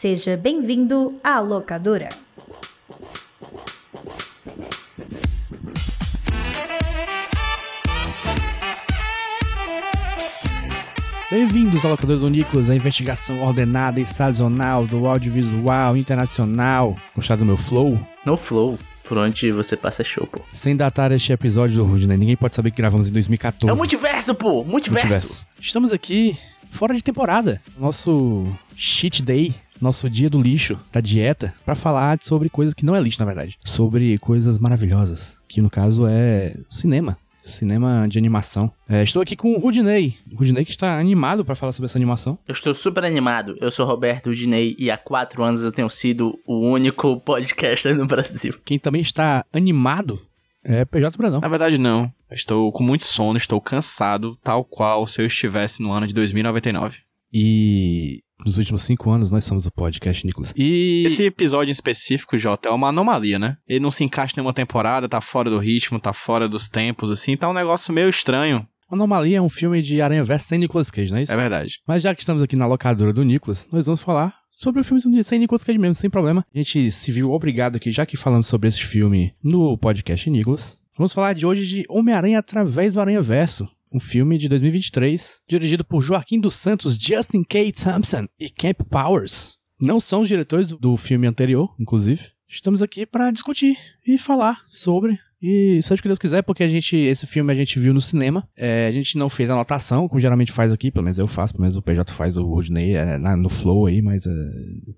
Seja bem-vindo à locadora. Bem-vindos ao Locador do Nicolas, a investigação ordenada e sazonal do audiovisual internacional. Gostaram do meu flow? No Flow, por onde você passa show, pô. Sem datar este episódio do Rude, né? Ninguém pode saber que gravamos em 2014. É o multiverso, pô! Multiverso! Multiverso. Estamos aqui fora de temporada. Nosso cheat day, nosso dia do lixo, da dieta, pra falar sobre coisas que não é lixo, na verdade. Sobre coisas maravilhosas, que no caso é cinema. Cinema de animação. É, estou aqui com o Rudinei. O Rudinei que está animado pra falar sobre essa animação. Eu estou super animado. Eu sou Roberto Dinei e há quatro anos eu tenho sido o único podcaster no Brasil. Quem também está animado é PJ Brandão. Na verdade, não. Eu Estou com muito sono, estou cansado, tal qual se eu estivesse no ano de 2099. E nos últimos cinco anos nós somos o podcast, Nicolas. E Esse episódio em específico, Jota, é uma anomalia, né? Ele não se encaixa em nenhuma temporada, tá fora do ritmo, tá fora dos tempos, assim, tá um negócio meio estranho. Anomalia é um filme de Aranha Verso sem Nicolas Cage, não é isso? É verdade. Mas já que estamos aqui na locadora do Nicolas, nós vamos falar sobre o filme sem Nicolas Cage mesmo, sem problema. A gente se viu obrigado aqui, já que falamos sobre esse filme no podcast Nicolas. Vamos falar de hoje de Homem-Aranha através do Aranha Verso. Um filme de 2023, dirigido por Joaquim dos Santos, Justin K. Thompson e Camp Powers. Não são os diretores do- filme anterior, inclusive. Estamos aqui para discutir e falar sobre. E seja o que Deus quiser, porque a gente, esse filme a gente viu no cinema. É, a gente não fez anotação, como geralmente faz aqui, pelo menos eu faço, pelo menos o PJ faz o Rudney é, na- no flow aí, mas é,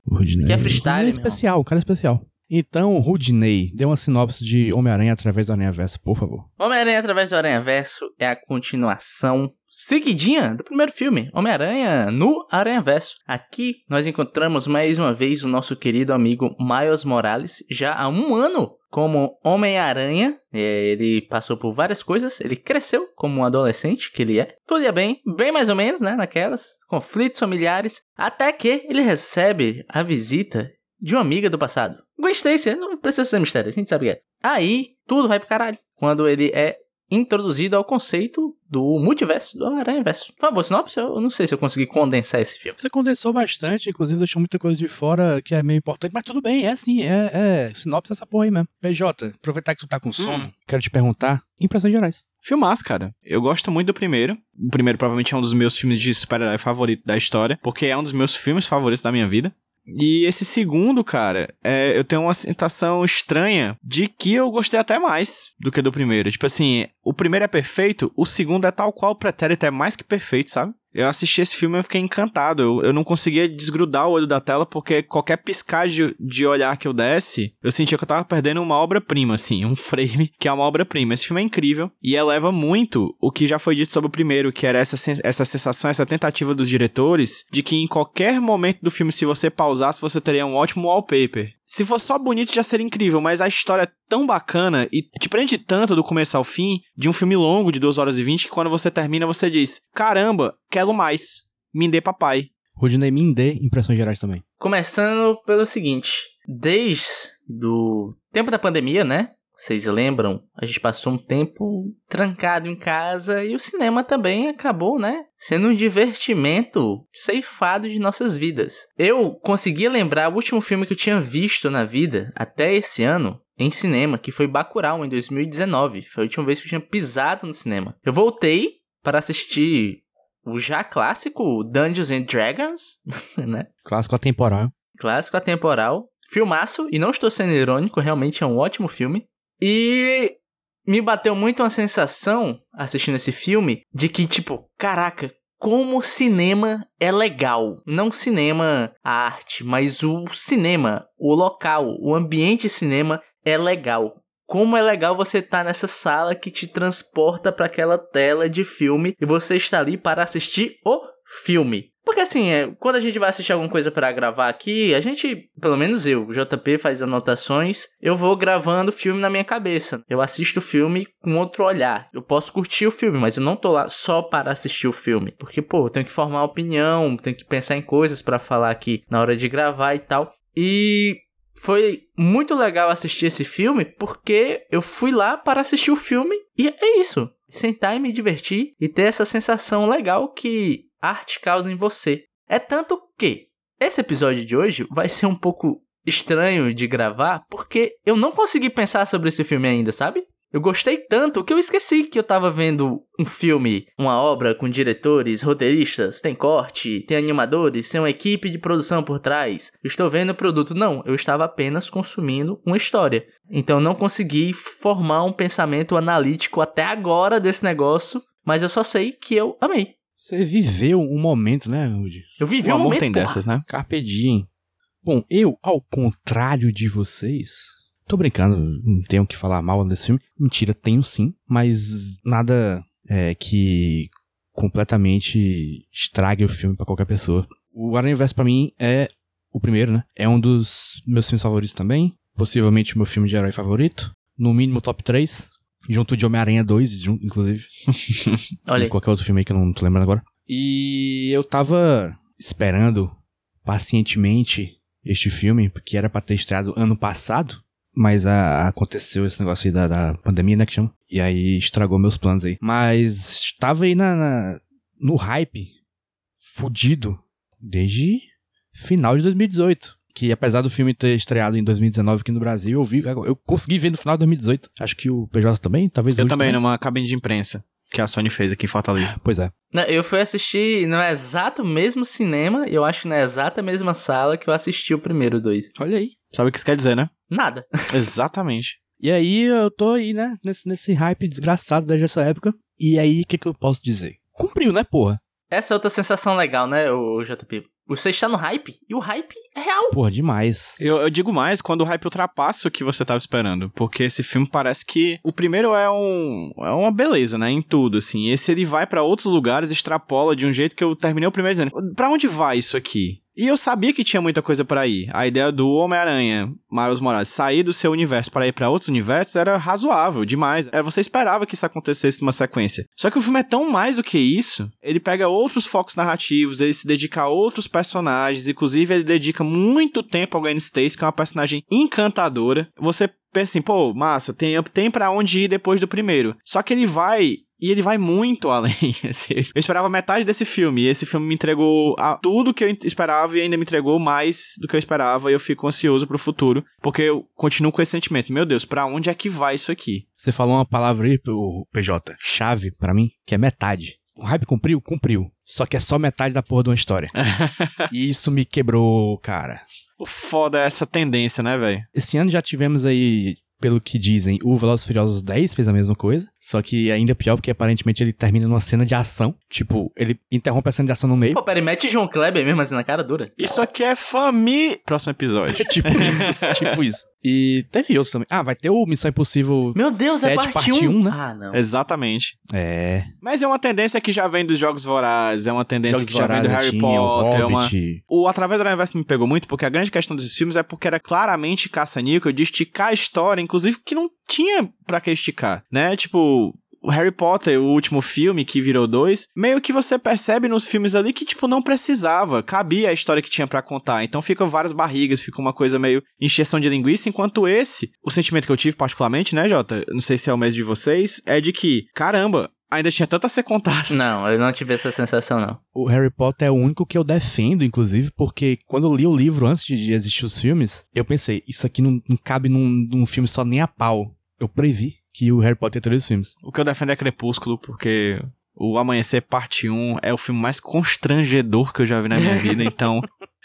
o Rudney. Que é freestyle, o Rudney é especial, o cara é especial. Então, Rudney, dê uma sinopse de Homem-Aranha através do Aranha Verso, por favor. Homem-Aranha através do Aranha Verso é a continuação seguidinha do primeiro filme, Homem-Aranha no Aranha Verso. Aqui nós encontramos mais uma vez o nosso querido amigo Miles Morales, já há um ano como Homem-Aranha. É, ele passou por várias coisas, ele cresceu como um adolescente que ele é. Tudo ia bem, bem mais ou menos, né, naquelas, conflitos familiares, até que ele recebe a visita de uma amiga do passado. Gwen Stacy, não precisa ser mistério, a gente sabe que é. Aí, tudo vai pro caralho. Quando ele é introduzido ao conceito do multiverso, do Aranha-Verso. Por favor, sinopse, eu não sei se eu consegui condensar esse filme. Você condensou bastante, inclusive deixou muita coisa de fora que é meio importante, mas tudo bem, é assim, é, é sinopse essa porra aí mesmo. PJ, aproveitar que tu tá com sono, quero te perguntar, impressões gerais. Filmaço, cara. Eu gosto muito do primeiro. O primeiro provavelmente é um dos meus filmes de super-herói favorito da história, porque é um dos meus filmes favoritos da minha vida. E esse segundo, cara, é, eu tenho uma sensação estranha de que eu gostei até mais do que do primeiro. Tipo assim, o primeiro é perfeito, o segundo é tal qual o pretérito, é mais que perfeito, sabe? Eu assisti esse filme e fiquei encantado. Eu, eu não conseguia desgrudar o olho da tela porque qualquer piscar de, olhar que eu desse, eu sentia que eu tava perdendo uma obra-prima, assim, um frame que é uma obra-prima. Esse filme é incrível e eleva muito o que já foi dito sobre o primeiro, que era essa, essa sensação, essa tentativa dos diretores de que em qualquer momento do filme, se você pausasse, você teria um ótimo wallpaper. Se fosse só bonito, já seria incrível, mas a história é tão bacana e te prende tanto do começo ao fim de um filme longo de 2 horas e 20 que quando você termina, você diz: Caramba, quero mais. Me dê papai. Rudney, me dê impressões gerais também. Começando pelo seguinte, desde do tempo da pandemia, né? Vocês lembram? A gente passou um tempo trancado em casa e o cinema também acabou, né? Sendo um divertimento ceifado de nossas vidas. Eu conseguia lembrar o último filme que eu tinha visto na vida até esse ano em cinema, que foi Bacurau em 2019. Foi a última vez que eu tinha pisado no cinema. Eu voltei para assistir o já clássico Dungeons and Dragons, né? Clássico atemporal. Clássico atemporal. Filmaço, e não estou sendo irônico, realmente é um ótimo filme. E me bateu muito uma sensação, assistindo esse filme, de que, tipo, caraca, como cinema é legal. Não cinema, a arte, mas o cinema, o local, o ambiente cinema é legal. Como é legal você estar nessa sala que te transporta para aquela tela de filme e você está ali para assistir o filme. Porque assim, é, quando a gente vai assistir alguma coisa pra gravar aqui, a gente, pelo menos eu, o JP faz anotações, eu vou gravando o filme na minha cabeça. Eu assisto o filme com outro olhar. Eu posso curtir o filme, mas eu não tô lá só para assistir o filme. Porque, pô, eu tenho que formar opinião, tenho que pensar em coisas pra falar aqui na hora de gravar e tal. E foi muito legal assistir esse filme porque eu fui lá para assistir o filme e é isso. Sentar e me divertir e ter essa sensação legal que arte causa em você. É tanto que esse episódio de hoje vai ser um pouco estranho de gravar, porque eu não consegui pensar sobre esse filme ainda, sabe? Eu gostei tanto que eu esqueci que eu tava vendo um filme, uma obra com diretores, roteiristas, tem corte, tem animadores, tem uma equipe de produção por trás. Estou vendo o produto. Não, eu estava apenas consumindo uma história. Então eu não consegui formar um pensamento analítico até agora desse negócio, mas eu só sei que eu amei. Você viveu um momento, né, Rudy? Eu vivi O um momento tem dessas, né? Carpe diem. Bom, eu, ao contrário de vocês, tô brincando, não tenho que falar mal desse filme. Mentira, tenho sim, mas nada é, que completamente estrague o filme pra qualquer pessoa. O Aranha Verso pra mim é o primeiro, né? É um dos meus filmes favoritos também, possivelmente o meu filme de herói favorito, no mínimo top 3, junto de Homem-Aranha 2, jun- inclusive. Olha E qualquer outro filme aí que eu não tô lembrando agora. E eu tava esperando pacientemente este filme, porque era pra ter estreado ano passado, mas a- aconteceu esse negócio aí da, da pandemia, né, que chama? E aí estragou meus planos aí. Mas estava aí na, na- no hype, fudido, desde final de 2018. Que apesar do filme ter estreado em 2019 aqui no Brasil, eu vi, eu consegui ver no final de 2018. Acho que o PJ também, talvez Eu hoje também, numa cabine de imprensa que a Sony fez aqui em Fortaleza. Pois é. Eu fui assistir no exato mesmo cinema, e eu acho que na exata mesma sala que eu assisti o primeiro dois. Olha aí. Sabe o que isso quer dizer, né? Nada. Exatamente. E aí eu tô aí, né, nesse, nesse hype desgraçado desde essa época. E aí, o que, que eu posso dizer? Cumpriu, né, porra? Essa é outra sensação legal, né, o JP? Você está no hype, e o hype é real. Porra, demais. Eu, eu digo mais quando o hype ultrapassa o que você tava esperando. Porque esse filme parece que. O primeiro é um. É uma beleza, né? Em tudo, assim. Esse ele vai pra outros lugares, extrapola de um jeito que eu terminei o primeiro dizendo: pra onde vai isso aqui? E eu sabia que tinha muita coisa pra ir. A ideia do Homem-Aranha, Miles Morales, sair do seu universo para ir pra outros universos era razoável demais. Era, você esperava que isso acontecesse numa sequência. Só que o filme é tão mais do que isso. Ele pega outros focos narrativos, ele se dedica a outros personagens. Inclusive, ele dedica muito tempo ao Gwen Stacy, que é uma personagem encantadora. Você pensa assim, pô, massa, tem, tem pra onde ir depois do primeiro. Só que ele vai e ele vai muito além. assim. Eu esperava metade desse filme. E esse filme me entregou a- tudo que eu esperava e ainda me entregou mais do que eu esperava. E eu fico ansioso pro futuro. Porque eu continuo com esse sentimento. Meu Deus, pra onde é que vai isso aqui? Você falou uma palavra aí, o PJ, chave pra mim, que é metade. O hype cumpriu? Cumpriu. Só que é só metade da porra de uma história. e isso me quebrou, cara. O foda é essa tendência, né, velho? Esse ano já tivemos aí, pelo que dizem, o Velozes Furiosos 10 fez a mesma coisa. Só que ainda pior, porque aparentemente ele termina numa cena de ação. Tipo, ele interrompe a cena de ação no meio. Pô, peraí, mete João Kleber mesmo assim na cara dura. Isso aqui é família. Próximo episódio. tipo isso, tipo isso. E teve outro também. Ah, vai ter o Missão Impossível. Meu Deus, é Sete, parte parte 1. um, né? Ah, não. Exatamente. É. Mas é uma tendência que já vem dos Jogos Vorazes, é uma tendência Jogos que já vem do Harry tinha, o Potter, é uma... O Através do Universo me pegou muito, porque a grande questão desses filmes é porque era claramente caça-níquel de esticar a história, inclusive que não tinha pra que esticar, né? Tipo, o Harry Potter, o último filme que virou dois, meio que você percebe nos filmes ali que, tipo, não precisava, cabia a história que tinha pra contar. Então ficam várias barrigas, fica uma coisa meio encheção de linguiça, enquanto esse, o sentimento que eu tive particularmente, né, Jota? Não sei se é o mesmo de vocês, é de que, caramba, ainda tinha tanto a ser contado. Não, eu não tive essa sensação, não. O Harry Potter é o único que eu defendo, inclusive, porque quando eu li o livro antes de de existir os filmes, eu pensei, isso aqui não, não cabe num, num filme só nem a pau. Eu previ que o Harry Potter ia ter três filmes. O que eu defendo é Crepúsculo, porque o Amanhecer Parte 1 é o filme mais constrangedor que eu já vi na minha vida, então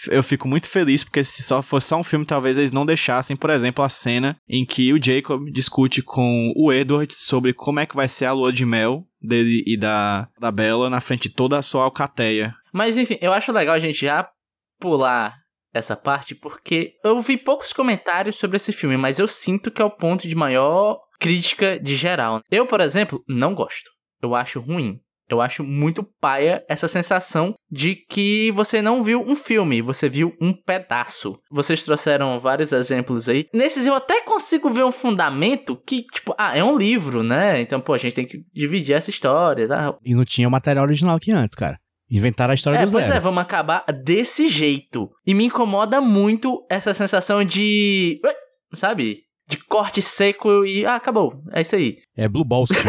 eu fico muito feliz, porque se só fosse só um filme, talvez eles não deixassem, por exemplo, a cena em que o Jacob discute com o Edward sobre como é que vai ser a lua de mel dele e da, da Bella na frente de toda a sua alcateia. Mas enfim, eu acho legal a gente já pular essa parte, porque eu vi poucos comentários sobre esse filme, mas eu sinto que é o ponto de maior crítica de geral. Eu, por exemplo, não gosto. Eu acho ruim. Eu acho muito paia essa sensação de que você não viu um filme, você viu um pedaço. Vocês trouxeram vários exemplos aí. Nesses eu até consigo ver um fundamento que, tipo, ah, é um livro, né? Então, pô, a gente tem que dividir essa história, tá? E não tinha o material original aqui antes, cara. Inventaram a história É, do pois zero. é, vamos acabar desse jeito. E me incomoda muito essa sensação de. Sabe? De corte seco e. Ah, acabou. É isso aí. É Blue Balls.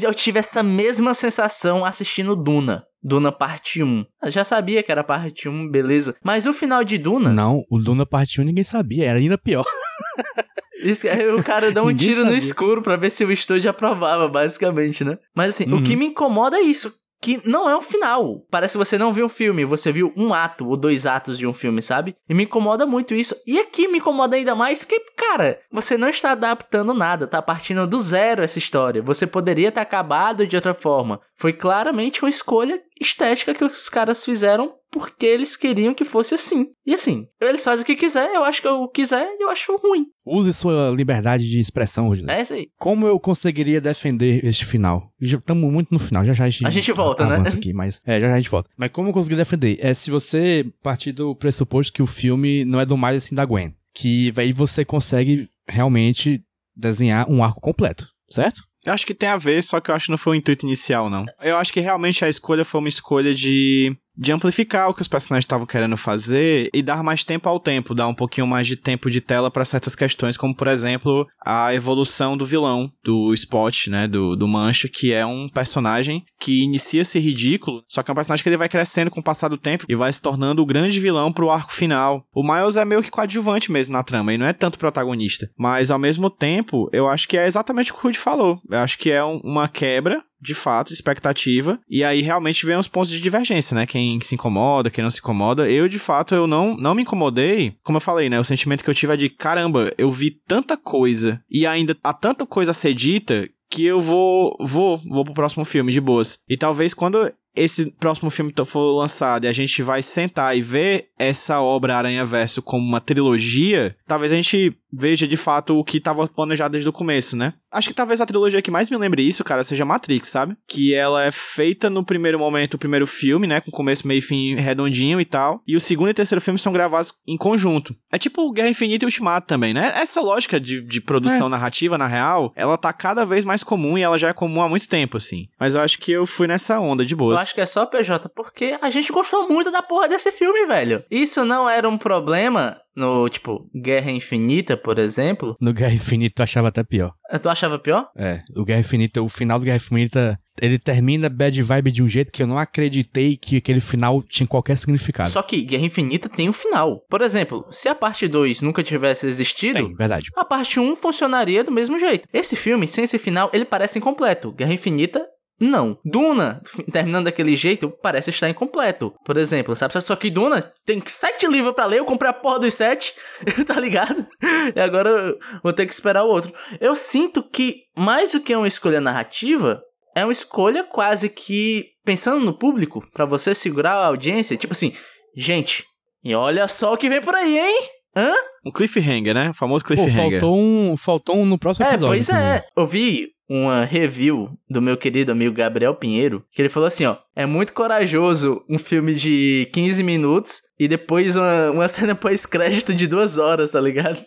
Eu tive essa mesma sensação assistindo Duna. Duna parte 1. Eu já sabia que era parte 1, beleza. Mas o final de Duna. Não, o Duna parte 1 ninguém sabia, era ainda pior. Isso, aí o cara dá um tiro no sabia. escuro pra ver se o estúdio aprovava, basicamente, né? Mas assim, o Uhum. que me incomoda é isso. Que não é um final. Parece que você não viu um filme, você viu um ato ou dois atos de um filme, sabe? E me incomoda muito isso. E aqui me incomoda ainda mais porque, cara, você não está adaptando nada, tá partindo do zero essa história. Você poderia ter acabado de outra forma. Foi claramente uma escolha estética que os caras fizeram porque eles queriam que fosse assim. E assim, eles fazem o que quiser, eu acho que eu quiser e eu acho ruim. Use sua liberdade de expressão, Rodrigo. É isso aí. Como eu conseguiria defender este final? Já estamos muito no final, já já a gente, A gente volta, né? avança aqui, mas é, já já a gente volta. Mas como eu consegui defender? É se você partir do pressuposto que o filme não é do mais assim da Gwen, que aí você consegue realmente desenhar um arco completo, certo? Eu acho que tem a ver, só que eu acho que não foi o intuito inicial, não. Eu acho que realmente a escolha foi uma escolha de, de amplificar o que os personagens estavam querendo fazer e dar mais tempo ao tempo, dar um pouquinho mais de tempo de tela para certas questões, como por exemplo a evolução do vilão, do Spot, né, do, do Mancha, que é um personagem que inicia-se ridículo, só que é um personagem que ele vai crescendo com o passar do tempo e vai se tornando o grande vilão pro arco final. O Miles é meio que coadjuvante mesmo na trama, e não é tanto protagonista. Mas ao mesmo tempo, eu acho que é exatamente o que o Rudy falou. Eu acho que é um- uma quebra de fato, expectativa, e aí realmente vem os pontos de divergência, né? Quem se incomoda, quem não se incomoda. Eu, de fato, eu não, não me incomodei. Como eu falei, né? O sentimento que eu tive é de, caramba, eu vi tanta coisa, e ainda há tanta coisa a ser dita, que eu vou, vou, vou pro próximo filme de boas. E talvez quando esse próximo filme for lançado e a gente vai sentar e ver essa obra Aranha Verso como uma trilogia, talvez a gente veja de fato o que estava planejado desde o começo, né? Acho que talvez a trilogia que mais me lembre isso, cara, seja Matrix, sabe? Que ela é feita no primeiro momento, o primeiro filme, né? Com começo, meio e fim redondinho e tal. E o segundo e terceiro filme são gravados em conjunto. É tipo Guerra Infinita e Ultimato também, né? Essa lógica de, de produção narrativa, na real, ela tá cada vez mais comum e ela já é comum há muito tempo, assim. Mas eu acho que eu fui nessa onda de boas. Acho que é só PJ, porque a gente gostou muito da porra desse filme, velho. Isso não era um problema no, tipo, Guerra Infinita, por exemplo. No Guerra Infinita eu achava até pior. Tu achava pior? É, o Guerra Infinita, o final do Guerra Infinita, ele termina bad vibe de um jeito que eu não acreditei que aquele final tinha qualquer significado. Só que Guerra Infinita tem um final. Por exemplo, se a parte 2 nunca tivesse existido, Tem, verdade. a parte 1 funcionaria do mesmo jeito. Esse filme, sem esse final, ele parece incompleto. Guerra Infinita, não. Duna, terminando daquele jeito, parece estar incompleto. Por exemplo, sabe? Só que Duna tem sete livros pra ler, eu comprei a porra dos sete, tá ligado? E agora eu vou ter que esperar o outro. Eu sinto que, mais do que uma escolha narrativa, é uma escolha quase que pensando no público, pra você segurar a audiência. Tipo assim, gente, e olha só o que vem por aí, hein? Hã? Um cliffhanger, né? O famoso Pô, cliffhanger. faltou um, faltou um no próximo É, episódio. pois inclusive. é. Eu vi uma review do meu querido amigo Gabriel Pinheiro, que ele falou assim, ó, é muito corajoso um filme de 15 minutos e depois uma, uma cena pós-crédito de duas horas, tá ligado?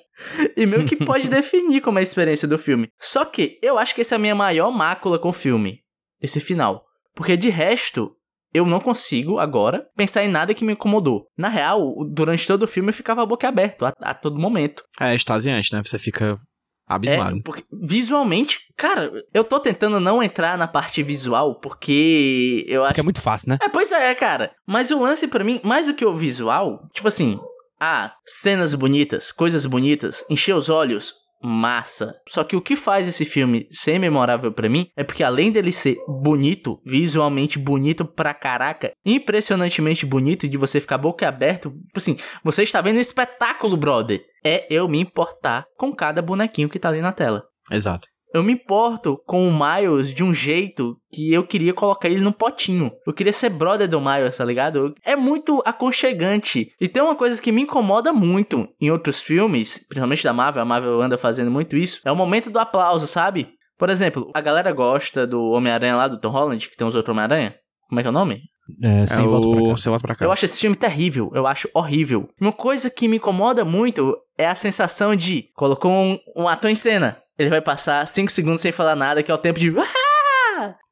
E meio que pode definir como é a experiência do filme. Só que eu acho que essa é a minha maior mácula com o filme, esse final. Porque de resto, eu não consigo agora pensar em nada que me incomodou. Na real, durante todo o filme eu ficava boca aberta a, a todo momento. É extasiante, né? Você fica abismado. É, porque visualmente, cara, eu tô tentando não entrar na parte visual porque eu acho. Porque é muito fácil, né? É, pois é, cara. Mas o lance pra mim, mais do que o visual, tipo assim, ah, cenas bonitas, coisas bonitas, encher os olhos, massa. Só que o que faz esse filme ser memorável pra mim é porque além dele ser bonito, visualmente bonito pra caraca, impressionantemente bonito de você ficar boca aberta, tipo assim, você está vendo um espetáculo, brother. É eu me importar com cada bonequinho que tá ali na tela. Exato. Eu me importo com o Miles de um jeito que eu queria colocar ele num potinho. Eu queria ser brother do Miles, tá ligado? É muito aconchegante. E tem uma coisa que me incomoda muito em outros filmes, principalmente da Marvel, a Marvel anda fazendo muito isso, é o momento do aplauso, sabe? Por exemplo, a galera gosta do Homem-Aranha lá, do Tom Holland, que tem os outros Homem-Aranha. Como é que é o nome? É, sem é volta pra o... cá. Você volta pra casa. Eu acho esse filme terrível, eu acho horrível. Uma coisa que me incomoda muito é a sensação de colocou um, um ator em cena. Ele vai passar 5 segundos sem falar nada, que é o tempo de.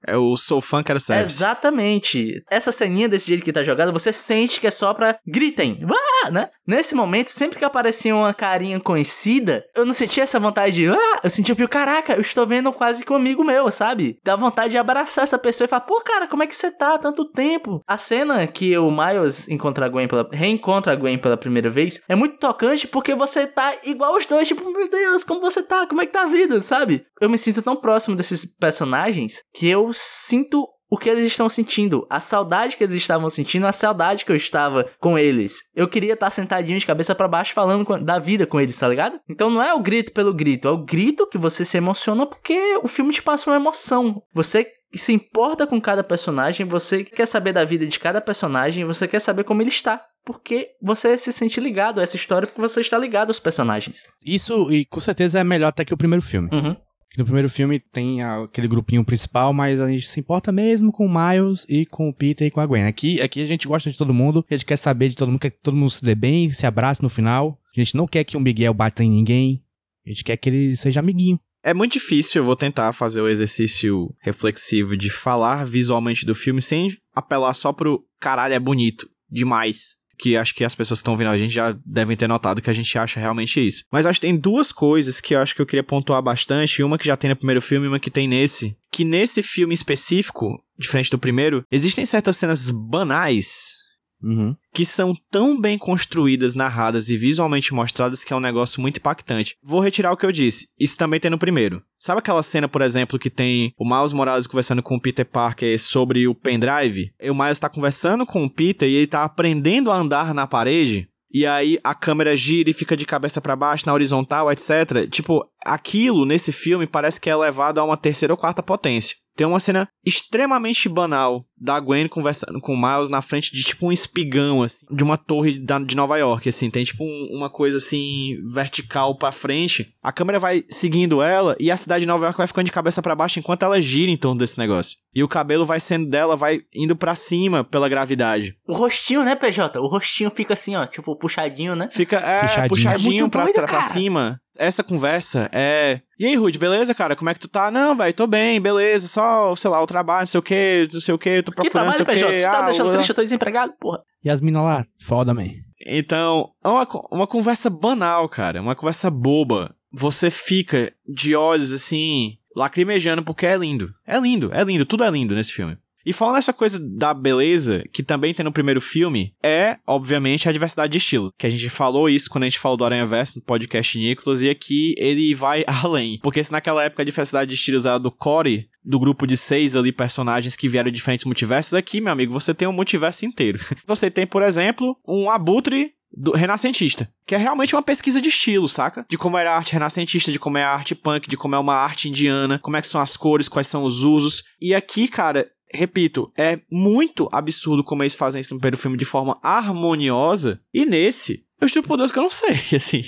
É o Sou Fã, Quero Service. Exatamente. Essa ceninha desse jeito que tá jogada, você sente que é só pra gritem. "Ah!" né? Nesse momento, sempre que aparecia uma carinha conhecida, eu não sentia essa vontade de, ah, eu sentia, tipo, caraca, eu estou vendo quase que um amigo meu, sabe? Dá vontade de abraçar essa pessoa e falar, pô, cara, como é que você tá há tanto tempo? A cena que o Miles encontra a Gwen pela, reencontra a Gwen pela primeira vez é muito tocante porque você tá igual os dois, tipo, meu Deus, como você tá? Como é que tá a vida, sabe? Eu me sinto tão próximo desses personagens que eu sinto o que eles estão sentindo, a saudade que eles estavam sentindo, a saudade que eu estava com eles. Eu queria estar sentadinho de cabeça para baixo falando com, da vida com eles, tá ligado? Então não é o grito pelo grito, é o grito que você se emociona porque o filme te passa uma emoção. Você se importa com cada personagem, você quer saber da vida de cada personagem, você quer saber como ele está. Porque você se sente ligado a essa história porque você está ligado aos personagens. Isso, e com certeza é melhor até que o primeiro filme. Uhum. No primeiro filme tem aquele grupinho principal, mas a gente se importa mesmo com o Miles e com o Peter e com a Gwen. Aqui, aqui a gente gosta de todo mundo, a gente quer saber de todo mundo, quer que todo mundo se dê bem, se abrace no final. A gente não quer que o Miguel bata em ninguém. A gente quer que ele seja amiguinho. É muito difícil, eu vou tentar fazer o exercício reflexivo de falar visualmente do filme sem apelar só pro caralho, é bonito demais que acho que as pessoas que estão ouvindo a gente já devem ter notado que a gente acha realmente isso. Mas acho que tem duas coisas que eu acho que eu queria pontuar bastante, uma que já tem no primeiro filme e uma que tem nesse. Que nesse filme específico, diferente do primeiro, existem certas cenas banais Uhum. que são tão bem construídas, narradas e visualmente mostradas que é um negócio muito impactante. Vou retirar o que eu disse. Isso também tem no primeiro. Sabe aquela cena, por exemplo, que tem o Miles Morales conversando com o Peter Parker sobre o pendrive? E o Miles tá conversando com o Peter e ele tá aprendendo a andar na parede. E aí a câmera gira e fica de cabeça para baixo, na horizontal, etc. Tipo, aquilo nesse filme parece que é levado a uma terceira ou quarta potência. Tem uma cena extremamente banal da Gwen conversando com o Miles na frente de tipo um espigão, assim, de uma torre da, de Nova York, assim. Tem tipo um, uma coisa assim, vertical pra frente. A câmera vai seguindo ela e a cidade de Nova York vai ficando de cabeça para baixo enquanto ela gira em torno desse negócio. E o cabelo vai sendo dela, vai indo para cima pela gravidade. O rostinho, né, PJ? O rostinho fica assim, ó, tipo, puxadinho, né? Fica, é, Puxadinho. puxadinho, É pra, doido, pra, pra cara. cima. Essa conversa é. E aí, Rude, beleza, cara? Como é que tu tá? Não, velho, tô bem, beleza. Só, sei lá, o trabalho, não sei o que, não sei o que, tô Que procurando, não sei trabalho, PJ? que. Você tá Ah, deixando o- triste, eu tô desempregado, porra. E as minas lá, foda, man. Então, é uma, uma conversa banal, cara. Uma conversa boba. Você fica de olhos assim, lacrimejando porque é lindo. É lindo, é lindo, tudo é lindo nesse filme. E falando nessa coisa da beleza, que também tem no primeiro filme, é, obviamente, a diversidade de estilos. Que a gente falou isso quando a gente falou do Aranha Verso no podcast Nicolas, e aqui ele vai além. Porque se naquela época a diversidade de estilos era do Core, do grupo de seis ali personagens que vieram de diferentes multiversos, aqui, meu amigo, você tem um multiverso inteiro. Você tem, por exemplo, um abutre do renascentista, que é realmente uma pesquisa de estilo, saca? De como era a arte renascentista, de como é a arte punk, de como é uma arte indiana, como é que são as cores, quais são os usos. E aqui, cara, repito, é muito absurdo como eles fazem isso no primeiro filme de forma harmoniosa. E nesse, eu juro por Deus que eu não sei, assim.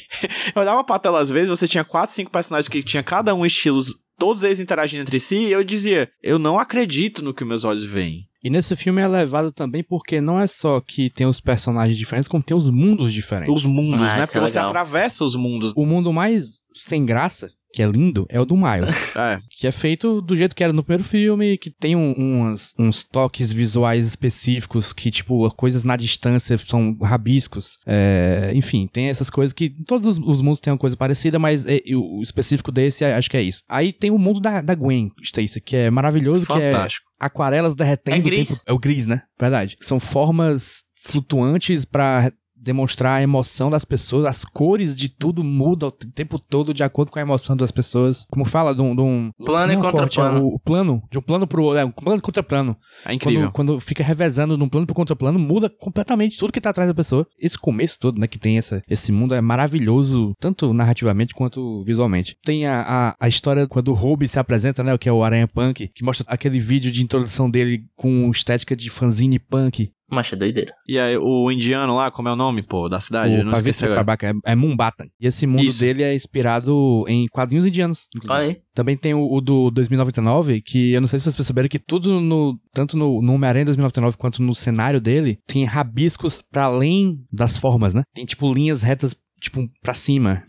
Eu olhava pra tela às vezes, você tinha quatro, cinco personagens que tinha cada um estilos, todos eles interagindo entre si, e eu dizia, eu não acredito no que meus olhos veem. E nesse filme é levado também porque não é só que tem os personagens diferentes, como tem os mundos diferentes. Os mundos, Ah, né? é Porque você legal. atravessa os mundos. O mundo mais sem graça, que é lindo, é o do Miles. É. que é feito do jeito que era no primeiro filme, que tem um- umas, uns toques visuais específicos, que, tipo, coisas na distância são rabiscos. É, enfim, tem essas coisas que todos os, os mundos têm uma coisa parecida, mas é, o, específico desse é- acho que é isso. Aí tem o mundo da, da Gwen, Stacy, que é maravilhoso, que é Fantástico. aquarelas derretendo É o tempo. É o gris, né? Verdade. São formas flutuantes pra demonstrar a emoção das pessoas, as cores de tudo mudam o tempo todo de acordo com a emoção das pessoas. Como fala de um... De um Plano e corte, é contraplano. o, o plano, de um plano pro outro, é, um plano contra plano. É incrível. Quando, quando fica revezando de um plano pro contraplano, muda completamente tudo que tá atrás da pessoa. Esse começo todo, né, que tem essa, esse mundo é maravilhoso, tanto narrativamente quanto visualmente. Tem a, a, a história quando o Ruby se apresenta, né, que é o Aranha Punk, que mostra aquele vídeo de introdução dele com estética de fanzine punk. Macho, é doideira. E aí, o indiano lá, como é o nome, pô, da cidade? eu o não esqueci agora. Prabhakar, é, é Mumbata. E esse mundo Isso. dele é inspirado em quadrinhos indianos. aí. Também tem o, o do 2099, que eu não sei se vocês perceberam que tudo no. Tanto no, no Homem-Aranha 2099 quanto no cenário dele, tem rabiscos pra além das formas, né? Tem tipo linhas retas, tipo, pra cima.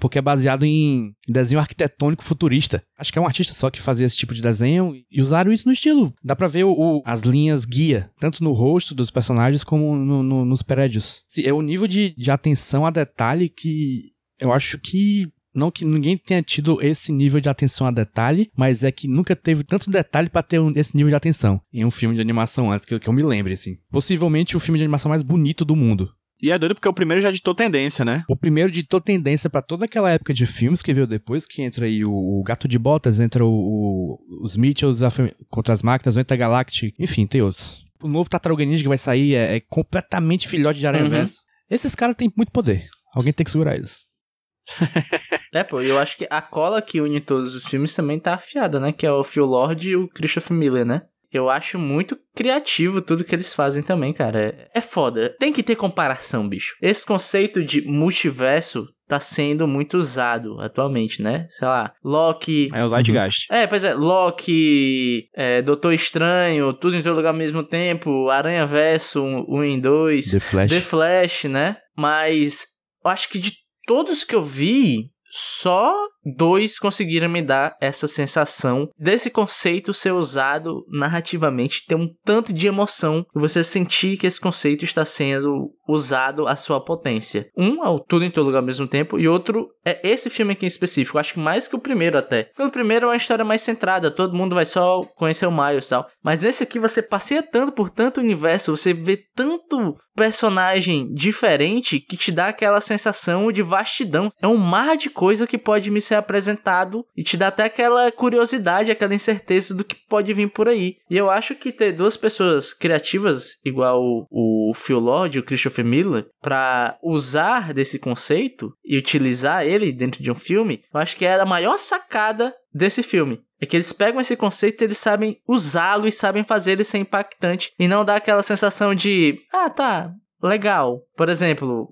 Porque é baseado em desenho arquitetônico futurista. Acho que é um artista só que fazia esse tipo de desenho e usaram isso no estilo. Dá pra ver o, o- as linhas guia, tanto no rosto dos personagens como no- no- nos prédios. É o nível de, de atenção a detalhe que eu acho que. Não que ninguém tenha tido esse nível de atenção a detalhe, mas é que nunca teve tanto detalhe pra ter um- esse nível de atenção em um filme de animação antes, que, eu- que eu me lembre, assim. Possivelmente o filme de animação mais bonito do mundo. E é doido porque o primeiro já ditou tendência, né? O primeiro ditou tendência pra toda aquela época de filmes que veio depois, que entra aí o, o Gato de Botas, entra o, o- os Mitchells a contra as máquinas, o Intergalactic, enfim, tem outros. O novo Tartaruga Ninja que vai sair é, é completamente filhote de Aranha Uhum. Versa. Esses caras têm muito poder. Alguém tem que segurar eles. É, pô, eu acho que a cola que une todos os filmes também tá afiada, né? Que é o Phil Lord e o Christopher Miller, né? Eu acho muito criativo tudo que eles fazem também, cara. É- É foda. Tem que ter comparação, bicho. Esse conceito de multiverso tá sendo muito usado atualmente, né? Sei lá, Loki. É o Zeitgeist. É, pois é, Loki, é, Doutor Estranho, tudo em todo lugar ao mesmo tempo, Aranha Verso 1 em 2. The Flash. The Flash, né? Mas eu acho que de todos que eu vi, só dois conseguiram me dar essa sensação desse conceito ser usado narrativamente, ter um tanto de emoção e você sentir que esse conceito está sendo usado à sua potência. Um é o tudo em todo lugar ao mesmo tempo e outro é esse filme aqui em específico. Acho que mais que o primeiro até. O primeiro é uma história mais centrada, todo mundo vai só conhecer o Miles e tal. Mas esse aqui você passeia tanto por tanto universo, você vê tanto personagem diferente que te dá aquela sensação de vastidão. É um mar de coisa que pode me ser apresentado e te dá até aquela curiosidade, aquela incerteza do que pode vir por aí. E eu acho que ter duas pessoas criativas, igual o, o Phil Lord e o Christopher Miller, pra usar desse conceito e utilizar ele dentro de um filme, eu acho que é a maior sacada desse filme. É que eles pegam esse conceito e eles sabem usá-lo e sabem fazer ele ser impactante e não dar aquela sensação de, ah, tá, legal. Por exemplo,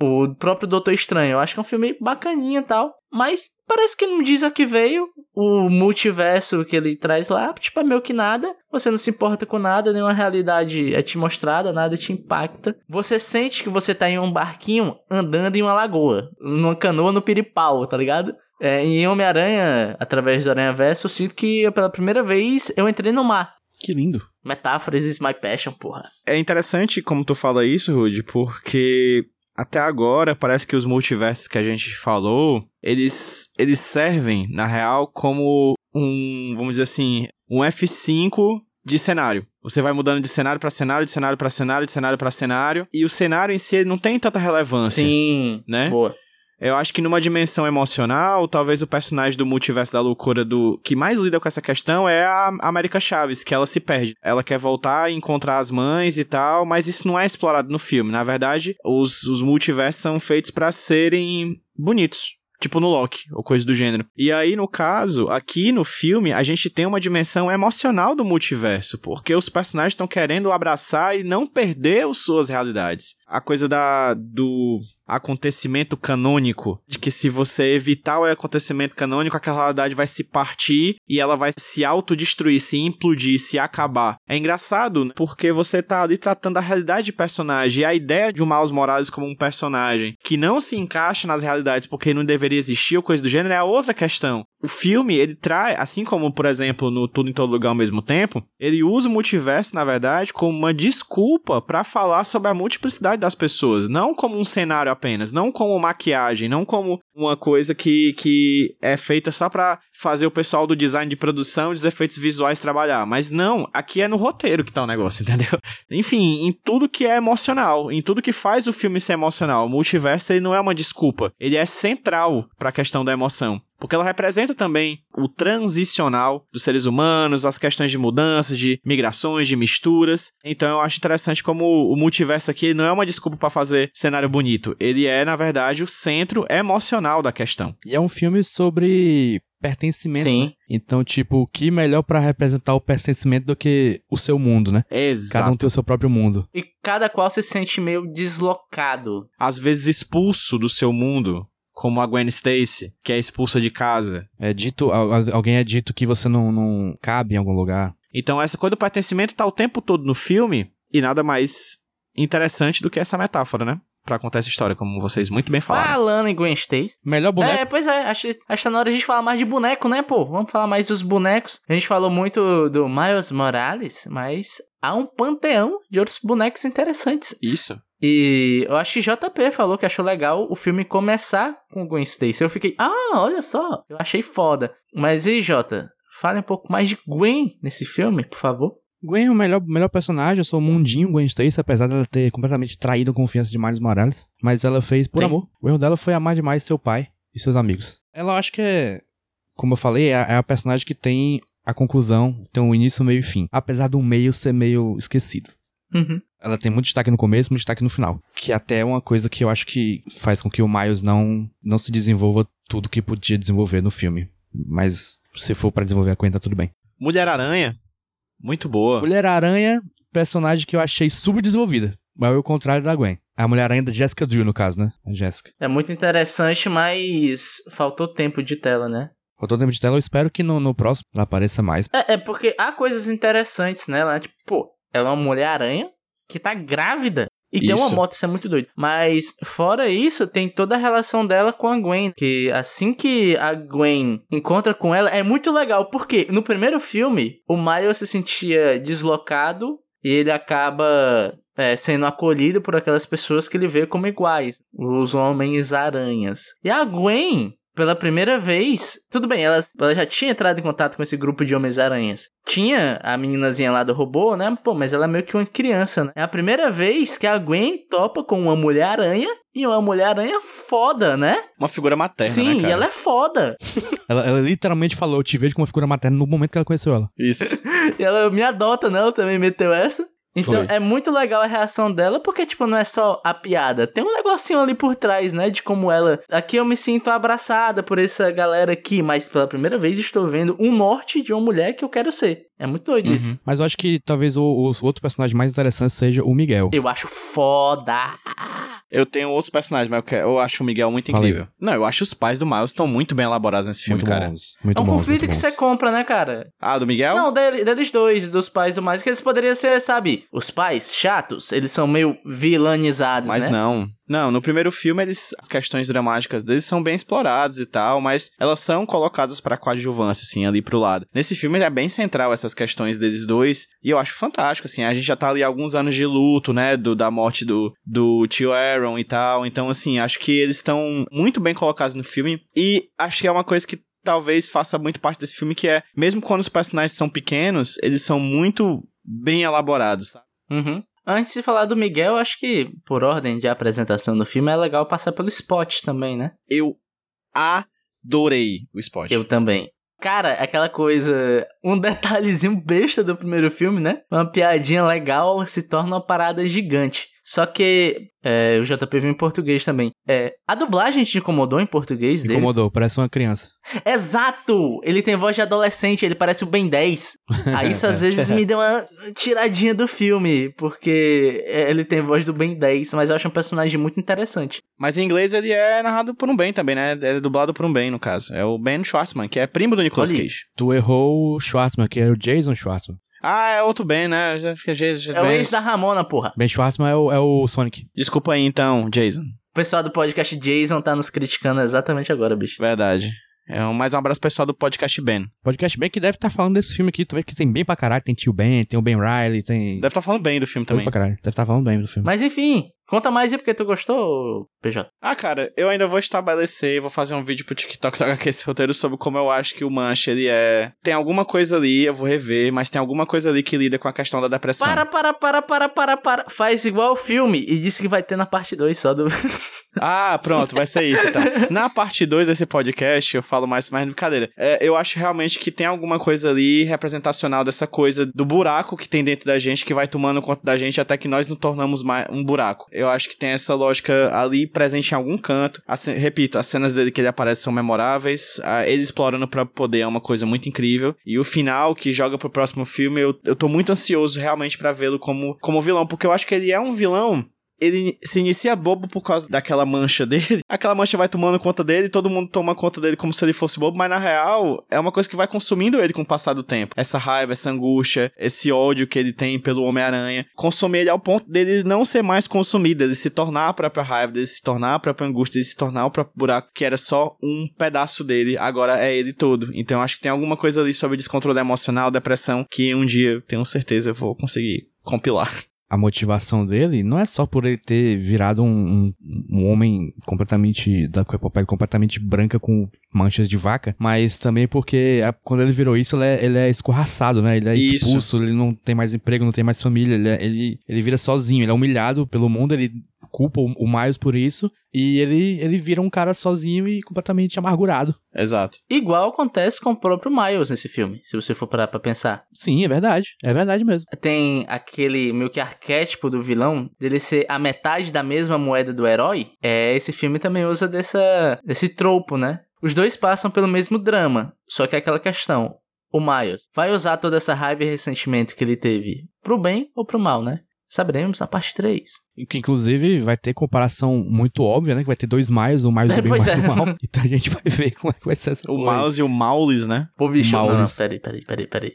o próprio Doutor Estranho, eu acho que é um filme bacaninha e tal, mas parece que não diz a que veio. O multiverso que ele traz lá, tipo, é meio que nada. Você não se importa com nada, nenhuma realidade é te mostrada, nada te impacta. Você sente que você tá em um barquinho andando em uma lagoa, numa canoa no piripau, tá ligado? É, em Homem-Aranha, através do Aranha Verso, eu sinto que pela primeira vez eu entrei no mar. Que lindo. Metáforas is my passion, porra. É interessante como tu fala isso, Rudy, porque até agora parece que os multiversos que a gente falou, eles, eles servem, na real, como um, vamos dizer assim, um F5 de cenário. Você vai mudando de cenário pra cenário, de cenário pra cenário, de cenário pra cenário, e o cenário em si não tem tanta relevância. Sim, Né? boa. Eu acho que numa dimensão emocional, talvez o personagem do multiverso da loucura do que mais lida com essa questão é a América Chaves, que ela se perde. Ela quer voltar e encontrar as mães e tal, mas isso não é explorado no filme. Na verdade, os, os multiversos são feitos pra serem bonitos. Tipo no Loki, ou coisa do gênero. E aí, no caso, aqui no filme, a gente tem uma dimensão emocional do multiverso, porque os personagens estão querendo abraçar e não perder as suas realidades. A coisa da do acontecimento canônico, de que se você evitar o acontecimento canônico, aquela realidade vai se partir e ela vai se autodestruir, se implodir, se acabar. É engraçado, né? porque você tá ali tratando da realidade de personagem e a ideia de um Miles Morales como um personagem que não se encaixa nas realidades porque não deveria existir ou coisa do gênero é outra questão. O filme, ele traz, assim como, por exemplo, no Tudo em Todo Lugar ao mesmo tempo, ele usa o multiverso, na verdade, como uma desculpa pra falar sobre a multiplicidade das pessoas, não como um cenário apenas, não como maquiagem, não como uma coisa que, que é feita só pra fazer o pessoal do design de produção e dos efeitos visuais trabalhar, mas não, aqui é no roteiro que tá o negócio, entendeu? Enfim, em tudo que é emocional, em tudo que faz o filme ser emocional, o multiverso ele não é uma desculpa, ele é central pra questão da emoção. Porque ela representa também o transicional dos seres humanos, as questões de mudanças, de migrações, de misturas. Então eu acho interessante como o multiverso aqui não é uma desculpa pra fazer cenário bonito. Ele é, na verdade, o centro emocional da questão. E é um filme sobre pertencimento. Sim. né? Então, tipo, que melhor pra representar o pertencimento do que o seu mundo, né? Exato. Cada um tem o seu próprio mundo. E cada qual se sente meio deslocado. Às vezes expulso do seu mundo, como a Gwen Stacy, que é expulsa de casa. É dito, al- al- alguém é dito que você não, não cabe em algum lugar. Então essa coisa do pertencimento tá o tempo todo no filme e nada mais interessante do que essa metáfora, né? pra contar essa história, como vocês muito bem falaram. Falando em Gwen Stacy. Melhor boneco. É, pois é, acho, acho que tá na hora de a gente falar mais de boneco, né, pô? Vamos falar mais dos bonecos. A gente falou muito do Miles Morales, mas há um panteão de outros bonecos interessantes. Isso. E eu acho que JP falou que achou legal o filme começar com Gwen Stacy. Eu fiquei, ah, olha só, eu achei foda. Mas e Jota, fale um pouco mais de Gwen nesse filme, por favor. Gwen é o melhor, melhor personagem, eu sou o mundinho Gwen Stacy, apesar dela ter completamente traído a confiança de Miles Morales. Mas ela fez por Sim. amor. O erro dela foi amar demais seu pai e seus amigos. Ela acho que é, como eu falei, é a, é a personagem que tem a conclusão, tem um início, meio e fim. Apesar do meio ser meio esquecido. Uhum. Ela tem muito destaque no começo, muito destaque no final. Que até é uma coisa que eu acho que faz com que o Miles não, não se desenvolva tudo que podia desenvolver no filme. Mas se for pra desenvolver a Gwen, tá tudo bem. Mulher-Aranha, muito boa. Mulher-Aranha, personagem que eu achei subdesenvolvida. Mas é o contrário da Gwen. A Mulher-Aranha da Jessica Drew, no caso, né? A Jessica. É muito interessante, mas faltou tempo de tela, né? Faltou tempo de tela, eu espero que no, no próximo ela apareça mais. É, é porque há coisas interessantes nela, né? Tipo, pô, ela é uma mulher-aranha que tá grávida. E tem uma Isso. moto, isso é muito doido. Mas, fora isso, tem toda a relação dela com a Gwen. Que assim que a Gwen encontra com ela, é muito legal. Porque no primeiro filme, o Miles se sentia deslocado e ele acaba é, sendo acolhido por aquelas pessoas que ele vê como iguais. Os Homens-Aranhas. E a Gwen, pela primeira vez, tudo bem, ela, ela já tinha entrado em contato com esse grupo de Homens-Aranhas. Tinha a meninazinha lá do robô, né? Pô, mas ela é meio que uma criança, né? É a primeira vez que a Gwen topa com uma Mulher-Aranha e uma Mulher-Aranha foda, né? Uma figura materna, Sim, né, cara? e ela é foda. Ela, ela literalmente falou, eu te vejo como uma figura materna no momento que ela conheceu ela. Isso. E ela me adota, né? Ela também meteu essa. Então Foi. é muito legal a reação dela, porque, tipo, não é só a piada. Tem um negocinho ali por trás, né? De como ela. Aqui eu me sinto abraçada por essa galera aqui, mas pela primeira vez estou vendo um norte de uma mulher que eu quero ser. É muito doido isso. Uhum. Mas eu acho que talvez o, o outro personagem mais interessante seja o Miguel. Eu acho foda. Eu tenho outros personagens, mas eu, quero- eu acho o Miguel muito Fala aí. incrível. Não, eu acho os pais do Miles estão muito bem elaborados nesse filme, muito cara. bons. Muito é um bons, conflito muito que você bons. compra, né, cara? Ah, do Miguel? Não, dele- deles dois, dos pais do mais, que eles poderiam ser, sabe, os pais chatos, eles são meio vilanizados, Mas né? não. Não, no primeiro filme eles as questões dramáticas deles são bem exploradas e tal, mas elas são colocadas pra coadjuvância assim ali pro lado. Nesse filme é bem central essas questões deles dois, e eu acho fantástico assim. A gente já tá ali há alguns anos de luto, né, do da morte do do tio Aaron e tal. Então assim, acho que eles estão muito bem colocados no filme e acho que é uma coisa que talvez faça muito parte desse filme que é, mesmo quando os personagens são pequenos, eles são muito bem elaborados. sabe? Uhum. Antes de falar do Miguel, acho que, por ordem de apresentação do filme, é legal passar pelo Spot também, né? Eu adorei o Spot. Eu também. Cara, aquela coisa. Um detalhezinho besta do primeiro filme, né? Uma piadinha legal se torna uma parada gigante. Só que. É, o JP viu em português também. É, a dublagem te incomodou em português dele? incomodou, parece uma criança. Exato! Ele tem voz de adolescente, ele parece o Ben 10. Aí isso às vezes me deu uma tiradinha do filme, porque ele tem voz do Ben 10, mas eu acho um personagem muito interessante. Mas em inglês ele é narrado por um Ben também, né? É dublado por um Ben, no caso. É o Ben Schwartzman, que é primo do Nicolas Olha aí. Cage. Tu errou o Schwartzman, que era o Jason Schwartzman. Ah, é outro Ben, né? Já fica Jason. É o ex da Ramona, porra. Ben Schwartzman é o, é o Sonic. Desculpa aí então, Jason. O pessoal do podcast Jason tá nos criticando exatamente agora, bicho. Verdade. É mais um abraço pro pessoal do podcast Ben. Podcast Ben que deve estar falando desse filme aqui também, que tem bem pra caralho. Tem tio Ben, tem o Ben Riley, tem... Deve estar falando bem do filme também. Deve estar falando bem do filme. Mas enfim, conta mais aí porque tu gostou, PJ. Ah, cara, eu ainda vou estabelecer, vou fazer um vídeo pro TikTok tocar aqui esse roteiro sobre como eu acho que o Mancha, ele é... Tem alguma coisa ali, eu vou rever, mas tem alguma coisa ali que lida com a questão da depressão. Para, para, para, para, para, para. Faz igual o filme e disse que vai ter na parte 2 só do. Ah, pronto, vai ser isso então. Na parte 2 desse podcast, eu falo mais mais de brincadeira. É, eu acho realmente que tem alguma coisa ali representacional dessa coisa do buraco que tem dentro da gente, que vai tomando conta da gente até que nós nos tornamos mais um buraco. Eu acho que tem essa lógica ali presente em algum canto. As ce- repito, as cenas dele que ele aparece são memoráveis. ah, ele explorando próprio poder é uma coisa muito incrível. E o final que joga pro próximo filme, eu, eu tô muito ansioso realmente pra vê-lo como, como vilão, porque eu acho que ele é um vilão ele se inicia bobo por causa daquela mancha dele. Aquela mancha vai tomando conta dele, todo mundo toma conta dele como se ele fosse bobo, mas na real é uma coisa que vai consumindo ele com o passar do tempo. Essa raiva, essa angústia, esse ódio que ele tem pelo Homem-Aranha, consome ele ao ponto dele não ser mais consumido, ele se tornar a própria raiva, dele se tornar a própria angústia, dele se tornar o próprio buraco, que era só um pedaço dele, agora é ele todo. Então acho que tem alguma coisa ali sobre descontrole emocional, depressão, que um dia, tenho certeza, eu vou conseguir compilar a motivação dele não é só por ele ter virado um, um, um homem completamente da pele completamente branca com manchas de vaca, mas também porque a, quando ele virou isso, ele é, ele é escorraçado, né? Ele é expulso, isso. ele não tem mais emprego, não tem mais família, ele, é, ele, ele vira sozinho, ele é humilhado pelo mundo, ele culpa o, o Miles por isso, e ele, ele vira um cara sozinho e completamente amargurado. Exato. Igual acontece com o próprio Miles nesse filme, se você for parar pra pensar. Sim, é verdade. É verdade mesmo. Tem aquele meio que arquétipo do vilão, dele ser a metade da mesma moeda do herói. É, esse filme também usa dessa, desse tropo, né? Os dois passam pelo mesmo drama, só que é aquela questão. O Miles vai usar toda essa raiva e ressentimento que ele teve pro bem ou pro mal, né? Saberemos na parte 3. Que inclusive vai ter comparação muito óbvia, né? Que vai ter dois Miles, o é, do bem e o Miles é. do mal. Então a gente vai ver como é que vai ser essa O Miles e o Maules, né? Pô, bicho, Maules. não, não, peraí, peraí, peraí, peraí.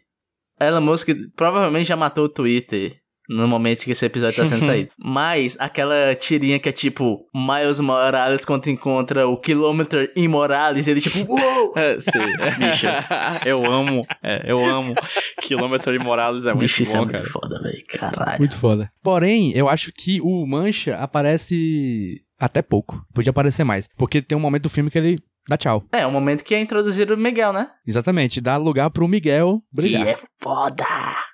Elon Musk provavelmente já matou o Twitter no momento que esse episódio tá sendo saído. Mas aquela tirinha que é tipo Miles Morales quando encontra o Kilometer em Morales, ele tipo, uou! É, sim, bicho. Eu amo, é, eu amo. Kilometer em Morales é muito bicho, bom, isso é muito foda, velho, caralho. Muito foda. Porém, eu acho que o Mancha aparece até pouco. Podia aparecer mais. Porque tem um momento do filme que ele dá tchau. É, o momento que é introduzido o Miguel, né? Exatamente, dá lugar pro Miguel brilhar. Que é foda!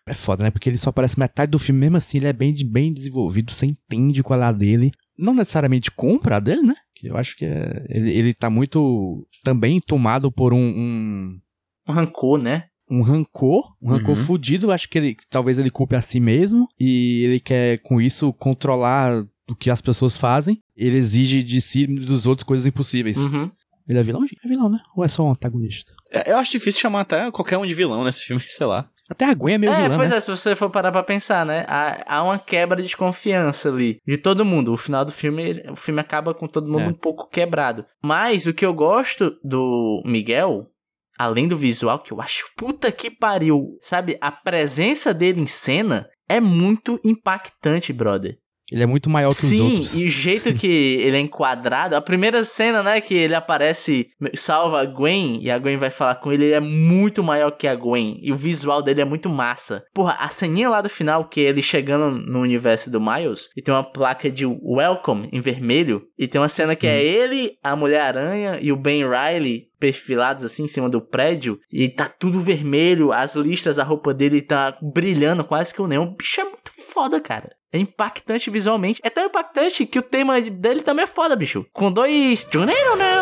É foda, né? Porque ele só aparece metade do filme, mesmo assim, ele é bem, bem desenvolvido, você entende qual é a dele. Não necessariamente compra a dele, né? Que eu acho que é, ele, ele tá muito também tomado por um, um... Um rancor, né? um rancor, um rancor uhum. fudido. Acho que ele, talvez ele culpe a si mesmo e ele quer com isso controlar o que as pessoas fazem. Ele exige de si e dos outros coisas impossíveis. Uhum. Ele é vilão? É vilão, né? Ou é só um antagonista? É, eu acho difícil chamar até qualquer um de vilão nesse filme, sei lá. Até a Gwen é meio é, vilã, pois né? é, se você for parar pra pensar, né? Há, há, uma quebra de confiança ali, de todo mundo. O final do filme, o filme acaba com todo mundo é. um pouco quebrado. Mas o que eu gosto do Miguel, além do visual, que eu acho puta que pariu, sabe? A presença dele em cena é muito impactante, brother. Ele é muito maior que Sim, os outros. Sim, e o jeito que ele é enquadrado, a primeira cena, né, que ele aparece, salva a Gwen, e a Gwen vai falar com ele, ele é muito maior que a Gwen, e o visual dele é muito massa. Porra, a ceninha lá do final, que é ele chegando no universo do Miles, e tem uma placa de Welcome em vermelho, e tem uma cena que hum. é uhum. ele, a Mulher-Aranha e o Ben Riley perfilados assim em cima do prédio e tá tudo vermelho, as listas, a roupa dele tá brilhando quase que o neon. O bicho é muito foda, cara. É impactante visualmente. É tão impactante que o tema dele também é foda, bicho. Com dois.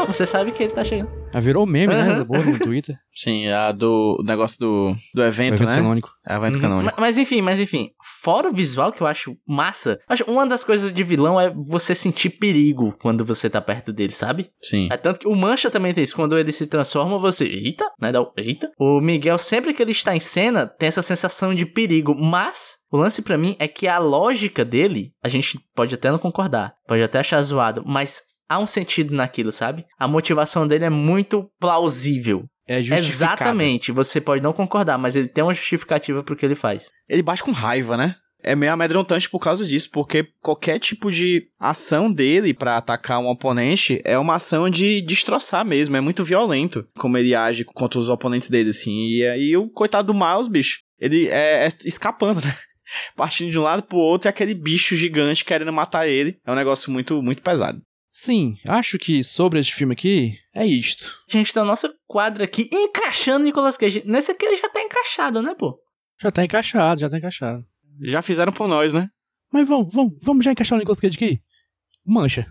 Você sabe que ele tá chegando. Ah, virou meme, uhum. né? Boa no Twitter. Sim, a do negócio do, do evento, evento né? Canônico. É, evento uhum. canônico. Mas, mas, enfim, mas enfim. Fora o visual que eu acho massa, acho uma das coisas de vilão é você sentir perigo quando você tá perto dele, sabe? Sim. É tanto que o Mancha também tem isso. Quando ele se transforma, você. Eita, né? Dá, eita. O Miguel, sempre que ele está em cena, tem essa sensação de perigo. Mas o lance para mim é que a lógica dele, a gente pode até não concordar, pode até achar zoado, mas há um sentido naquilo, sabe? A motivação dele é muito plausível. É justificado. Exatamente. Você pode não concordar, mas ele tem uma justificativa pro que ele faz. Ele bate com raiva, né? É meio amedrontante por causa disso, porque qualquer tipo de ação dele para atacar um oponente é uma ação de destroçar mesmo, é muito violento como ele age contra os oponentes dele, assim. E aí o coitado do Miles, bicho, ele é, é escapando, né? partindo de um lado pro outro e aquele bicho gigante querendo matar ele. É um negócio muito, muito pesado. Sim, acho que sobre esse filme aqui é isto. Gente, tá nosso quadro aqui encaixando Nicolas Cage. Nesse aqui ele já tá encaixado, né, pô? Já tá encaixado, já tá encaixado. Já fizeram por nós, né? Mas vamos, vamos, vamos já encaixar o Nicolas Cage aqui? Mancha.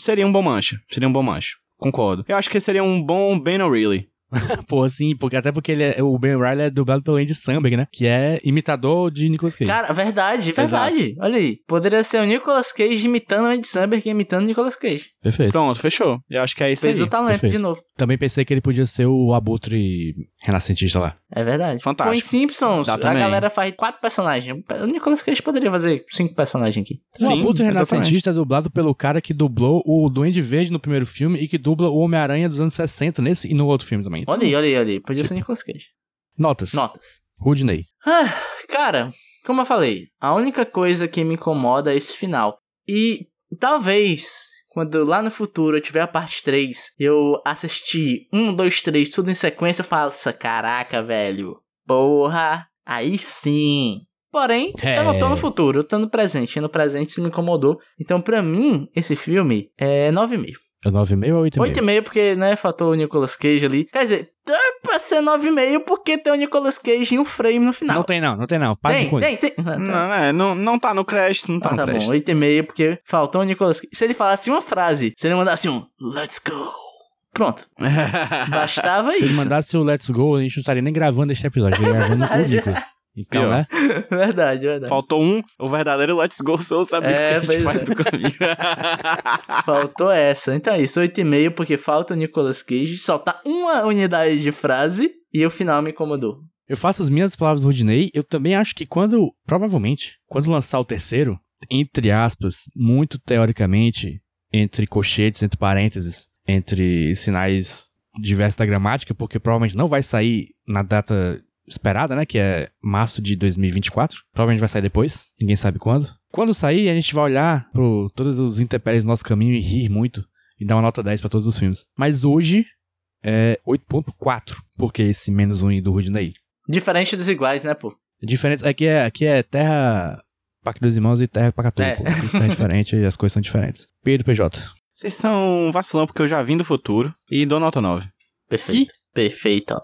Seria um bom mancha. Seria um bom mancha. Concordo. Eu acho que seria um bom Ben O'Reilly. Pô, sim, porque até porque ele é, o Ben Riley é dublado pelo Andy Samberg, né? Que é imitador de Nicolas Cage. Cara, verdade, verdade. Exato. Olha aí. Poderia ser o Nicolas Cage imitando o Andy Samberg imitando o Nicolas Cage. Perfeito. Pronto, fechou. Eu acho que é isso Fez aí. o talento perfeito. de novo. Também pensei que ele podia ser o abutre renascentista lá. É verdade. Fantástico. Pô, em Simpsons, Dá a também. galera faz quatro personagens. O Nicolas Cage poderia fazer cinco personagens aqui. O Sim, abutre exatamente. renascentista é dublado pelo cara que dublou o Duende Verde no primeiro filme e que dubla o Homem-Aranha dos anos 60 nesse e no outro filme também. Olha aí, olha aí, olha aí. Podia ser Nicolas Cage. Notas. Notas. Rudney. Ah, cara, como eu falei, a única coisa que me incomoda é esse final. E talvez, quando lá no futuro eu tiver a parte 3, eu assistir um, dois, três, tudo em sequência, eu falo, "Essa caraca, velho. Porra, aí sim. Porém, É. eu não tô no futuro, eu tô no presente. E no presente isso me incomodou. Então, pra mim, esse filme é 9,5. É 9,5 ou 8,5? 8,5 porque, né, faltou o Nicolas Cage ali. Quer dizer, dá pra ser 9,5 porque tem o Nicolas Cage em um frame no final. Não tem não, não tem não. Para tem, com isso. tem, tem. Ah, tá. Não, é, não, não tá no crédito, não tá Ah, no tá bom, crédito. 8,5 porque faltou o Nicolas Cage. Se ele falasse uma frase, se ele mandasse um Let's go. Pronto. Bastava Se ele isso. mandasse o Let's Go, a gente não estaria nem gravando este episódio, estaria gravando com o verdade. Nicolas. Então, Pior. né? verdade, verdade. Faltou um, o verdadeiro Let's Go Soul sabe É, que a gente faz é. do caminho. Faltou essa. Então é isso, 8,5 porque falta o Nicolas Cage. Soltar uma unidade de frase e o final me incomodou. Eu faço as minhas palavras do Rudney. Eu também acho que quando, provavelmente, quando lançar o terceiro, entre aspas, muito teoricamente, entre colchetes, entre parênteses, entre sinais diversos da gramática, porque provavelmente não vai sair na data esperada, né? Que é março de 2024. Provavelmente vai sair depois, ninguém sabe quando. Quando sair, a gente vai olhar por todos os intempéries do nosso caminho e rir muito. E dar uma nota 10 pra todos os filmes. Mas hoje é 8.4, porque esse menos um do Rudney. Diferente dos iguais, né, pô? A diferença aqui é, aqui é terra Parque dos Irmãos e terra Pacatuba, É. pô. Isso é diferente e as coisas são diferentes. Pedro PJ. Vocês são vacilão porque eu já vim do futuro e dou nota 9. Perfeito. Perfeito.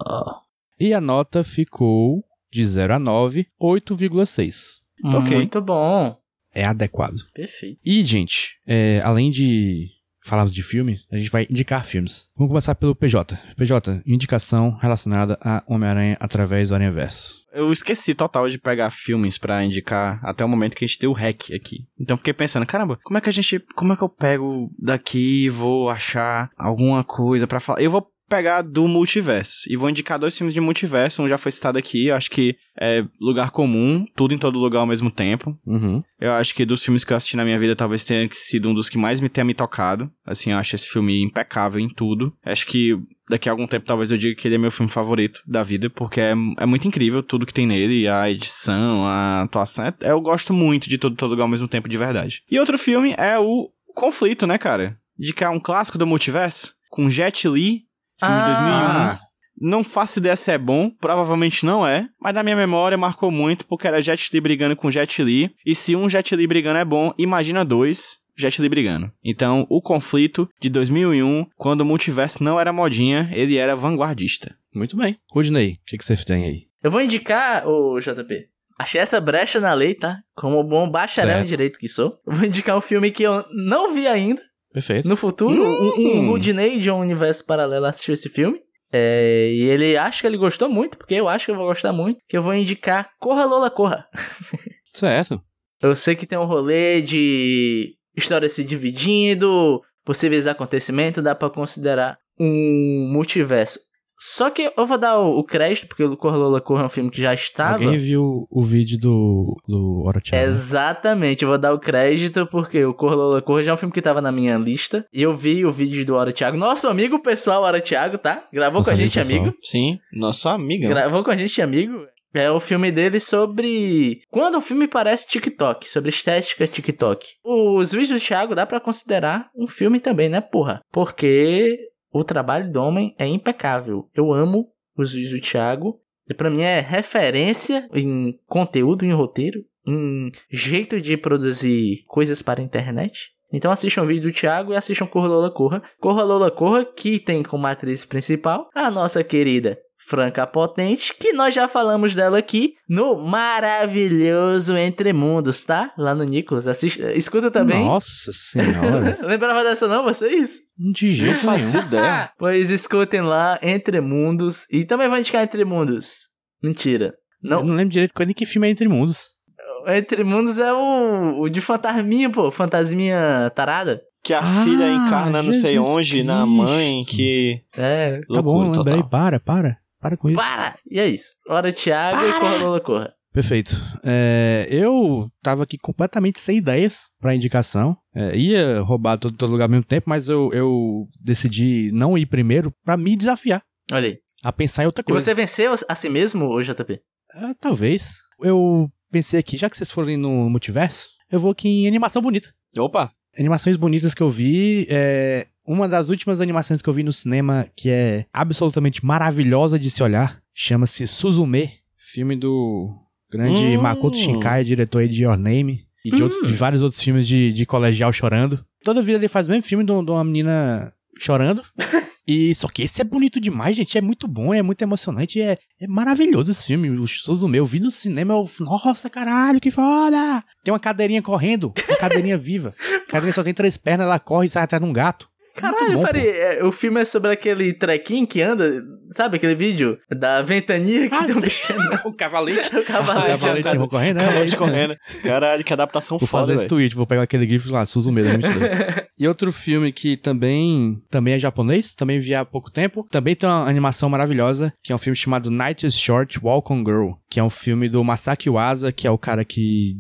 E a nota ficou de 0 a 9, 8,6. Ok. Muito bom. É adequado. Perfeito. E, gente, é, além de falarmos de filme, a gente vai indicar filmes. Vamos começar pelo PJ. PJ, indicação relacionada a Homem-Aranha através do Aranha Verso. Eu esqueci total de pegar filmes pra indicar até o momento que a gente deu o hack aqui. Então fiquei pensando, caramba, como é que a gente, como é que eu pego daqui e vou achar alguma coisa pra falar? Eu vou pegar do multiverso e vou indicar dois filmes de multiverso, um já foi citado aqui, eu acho que é Lugar Comum, tudo em todo lugar ao mesmo tempo. Uhum. Eu acho que dos filmes que eu assisti na minha vida, talvez tenha sido um dos que mais me tenha me tocado. Assim, eu acho esse filme impecável em tudo. Acho que daqui a algum tempo talvez eu diga que ele é meu filme favorito da vida, porque é, é muito incrível tudo que tem nele, a edição, a atuação. É- eu gosto muito de todo, todo lugar ao mesmo tempo, de verdade. E outro filme é o Conflito, né, cara? De que é um clássico do multiverso, com Jet Li, filme de 2001. Ah. Não faço ideia se é bom, provavelmente não é, mas na minha memória marcou muito porque era Jet Li brigando com Jet Li, e se um Jet Li brigando é bom, imagina dois Jet Li brigando. Então, o conflito de 2001, quando o multiverso não era modinha, ele era vanguardista. Muito bem. Rudney, o que, que você tem aí? Eu vou indicar, ô JP. Achei essa brecha na lei, tá? Como bom bacharel Certo. em direito que sou. Eu vou indicar um filme que eu não vi ainda. Perfeito. No futuro, Hum. um, Rudney de um universo paralelo assistiu esse filme. É, e ele acha que ele gostou muito, porque eu acho que eu vou gostar muito. Que eu vou indicar Corra Lola Corra. Certo. Eu sei que tem um rolê de história se dividindo, possíveis acontecimentos, dá pra considerar um multiverso. Só que eu vou dar o, o crédito, porque o Corra Lola Corra é um filme que já estava. Alguém viu o vídeo do, do Orochimaru? né? Exatamente, eu vou dar o crédito porque o Corra Lola Corra já é um filme que tava na minha lista. E eu vi o vídeo do Hora Thiago, nosso amigo pessoal Hora Thiago, tá? Gravou Nosso com a gente, pessoal. amigo. Sim, nosso amigo. Gravou com a gente, amigo. É o filme dele sobre. Quando o filme parece TikTok, sobre estética TikTok. Os vídeos do Thiago dá pra considerar um filme também, né, porra? Porque o trabalho do homem é impecável. Eu amo os vídeos do Thiago. E pra mim é referência em conteúdo, em roteiro, em jeito de produzir coisas para a internet. Então assistam o vídeo do Thiago e assistam Corra Lola Corra. Corra Lola Corra, que tem como atriz principal a nossa querida Franca Potente, que nós já falamos dela aqui no maravilhoso Entre Mundos, tá? Lá no Nicolas. Assiste, escuta também. Nossa senhora. Lembrava dessa não, vocês? De Não jeito fazia nenhum. ideia. Pois escutem lá Entre Mundos. E também vou indicar Entre Mundos. Mentira. Eu Não, não lembro direito quando que filme é Entre Mundos. Entre Mundos é o, o de fantasminha, pô. Fantasminha tarada. Que a Ah, filha encarna não sei Jesus onde, na Cristo. mãe, que. É. Tá bom, Loucura lembrei. total. Para, para. Para com isso. Para! E é isso. Hora Thiago e corra, Lola, corra. Perfeito. É, eu tava aqui completamente sem ideias pra indicação. É, ia roubar todo, todo lugar ao mesmo tempo, mas eu, eu decidi não ir primeiro pra me desafiar Olha aí. a pensar em outra E coisa. você venceu a si mesmo, ô JP? É, talvez. Eu pensei aqui, já que vocês forem no multiverso, eu vou aqui em animação bonita. Opa! Animações bonitas que eu vi. É, uma das últimas animações que eu vi no cinema que é absolutamente maravilhosa de se olhar chama-se Suzume, filme do grande Hum. Makoto Shinkai, diretor aí de Your Name e de, Hum. outros, de vários outros filmes de, de colegial chorando. Toda vida ele faz o mesmo filme de, de uma menina chorando. E só que esse é bonito demais, gente. É muito bom, é muito emocionante. É, é maravilhoso esse filme. O Suzume, eu vi no cinema. Eu, nossa, caralho, que foda! Tem uma cadeirinha correndo, uma cadeirinha viva. A cadeirinha só tem três pernas, ela corre e sai atrás de um gato. Caralho, bom, peraí, é, o filme é sobre aquele trequinho que anda, sabe aquele vídeo da ventania que Ah, tem um pô. O cavalete. o cavalete, O cavalete andando. correndo, né? Acabou É de isso mesmo. correndo. Caralho, que adaptação Vou foda, fazer esse velho. tweet, vou pegar aquele grifo lá, Suzume 2022. e outro filme que também, também é japonês, também vi há pouco tempo, também tem uma animação maravilhosa, que é um filme chamado Night is Short, Walk on Girl, que é um filme do Masaki Uasa, que é o cara que...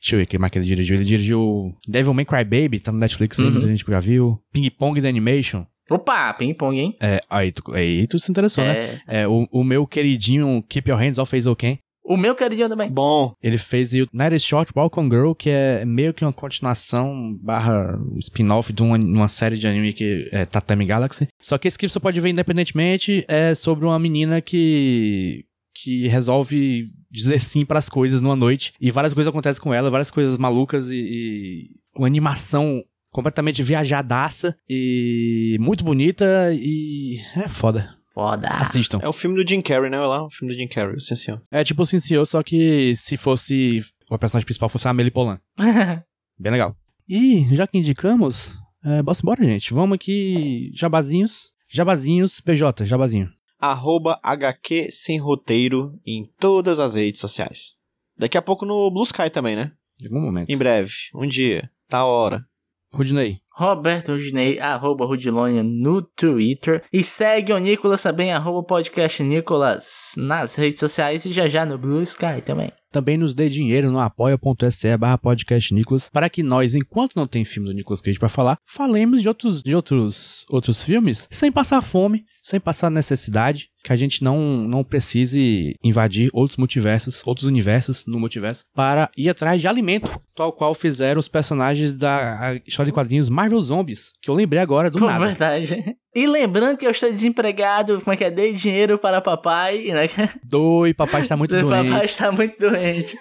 Deixa eu ver quem mais que ele dirigiu. Ele dirigiu Devil May Cry Baby, tá no Netflix, né? Uhum. muita gente já viu. Ping Pong da Animation. Opa, ping-pong, hein? É, aí tu, aí tu se interessou, né? É. É, o, o meu queridinho Keep Your Hands Off Hazel Ken. O meu queridinho também. Bom, Ele fez o Night is Short Walk on Girl, que é meio que uma continuação barra spin-off de uma, uma série de anime que é Tatami Galaxy. Só que esse que você pode ver independentemente é sobre uma menina que que resolve dizer sim pras coisas numa noite e várias coisas acontecem com ela, várias coisas malucas e, e uma animação completamente viajadaça e muito bonita e é foda. Foda. Assistam. é o filme do Jim Carrey, né? Olha lá, o filme do Jim Carrey, sim senhor. É tipo o Sim Senhor, só que se fosse o personagem principal fosse a Amelie Polan. Bem legal. E já que indicamos, é, bora embora, gente. Vamos aqui, jabazinhos. Jabazinhos, PJ, jabazinho. Arroba HQ sem roteiro em todas as redes sociais. Daqui a pouco no Blue Sky também, né? De algum momento. Em breve, um dia, tá hora. Rudinei. Roberto Rudinei, arroba Rudilonia no Twitter. E segue o Nicolas também, arroba podcast Nicolas nas redes sociais e já já no Blue Sky também. Também nos dê dinheiro no apoia.se barra podcast Nicolas, para que nós, enquanto não tem filme do Nicolas Cage pra falar, falemos de outros, de outros, outros filmes sem passar fome, sem passar necessidade, que a gente não, não precise invadir outros multiversos, outros universos no multiverso, para ir atrás de alimento, tal qual fizeram os personagens da história de quadrinhos Marvel Zombies, que eu lembrei agora do Pô, nada. verdade. E lembrando que eu estou desempregado, como é que é? Dei dinheiro para papai, né? Doi, papai está muito doente. papai está muito doente.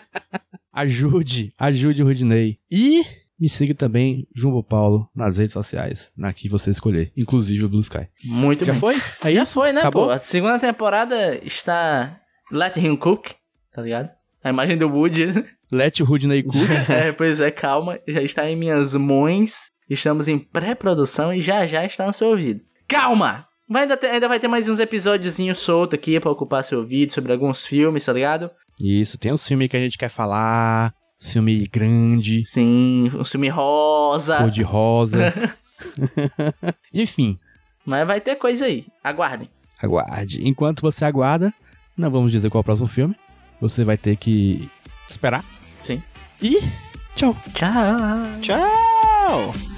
Ajude, ajude o Rudinei. E me siga também, Jumbo Paulo, nas redes sociais, na que você escolher, inclusive o Blue Sky. Muito Já bem. foi? É Já foi, né, Acabou? pô? A segunda temporada está Let Him Cook, tá ligado? A imagem do Woody. Let o Rudinei cook. é, pois é, calma. Já está em minhas mãos. Estamos em pré-produção e já já está no seu ouvido. Calma! Vai ainda, ter- ainda vai ter mais uns episódiozinhos soltos aqui pra ocupar seu ouvido sobre alguns filmes, tá ligado? Isso, tem um filme que a gente quer falar, filme grande, Sim, um filme rosa. cor de rosa. Enfim, Mas vai ter coisa aí. Aguardem. aguarde. Enquanto você aguarda, não vamos dizer qual é o próximo filme. Você vai ter que esperar. Sim. E tchau. Tchau. Tchau!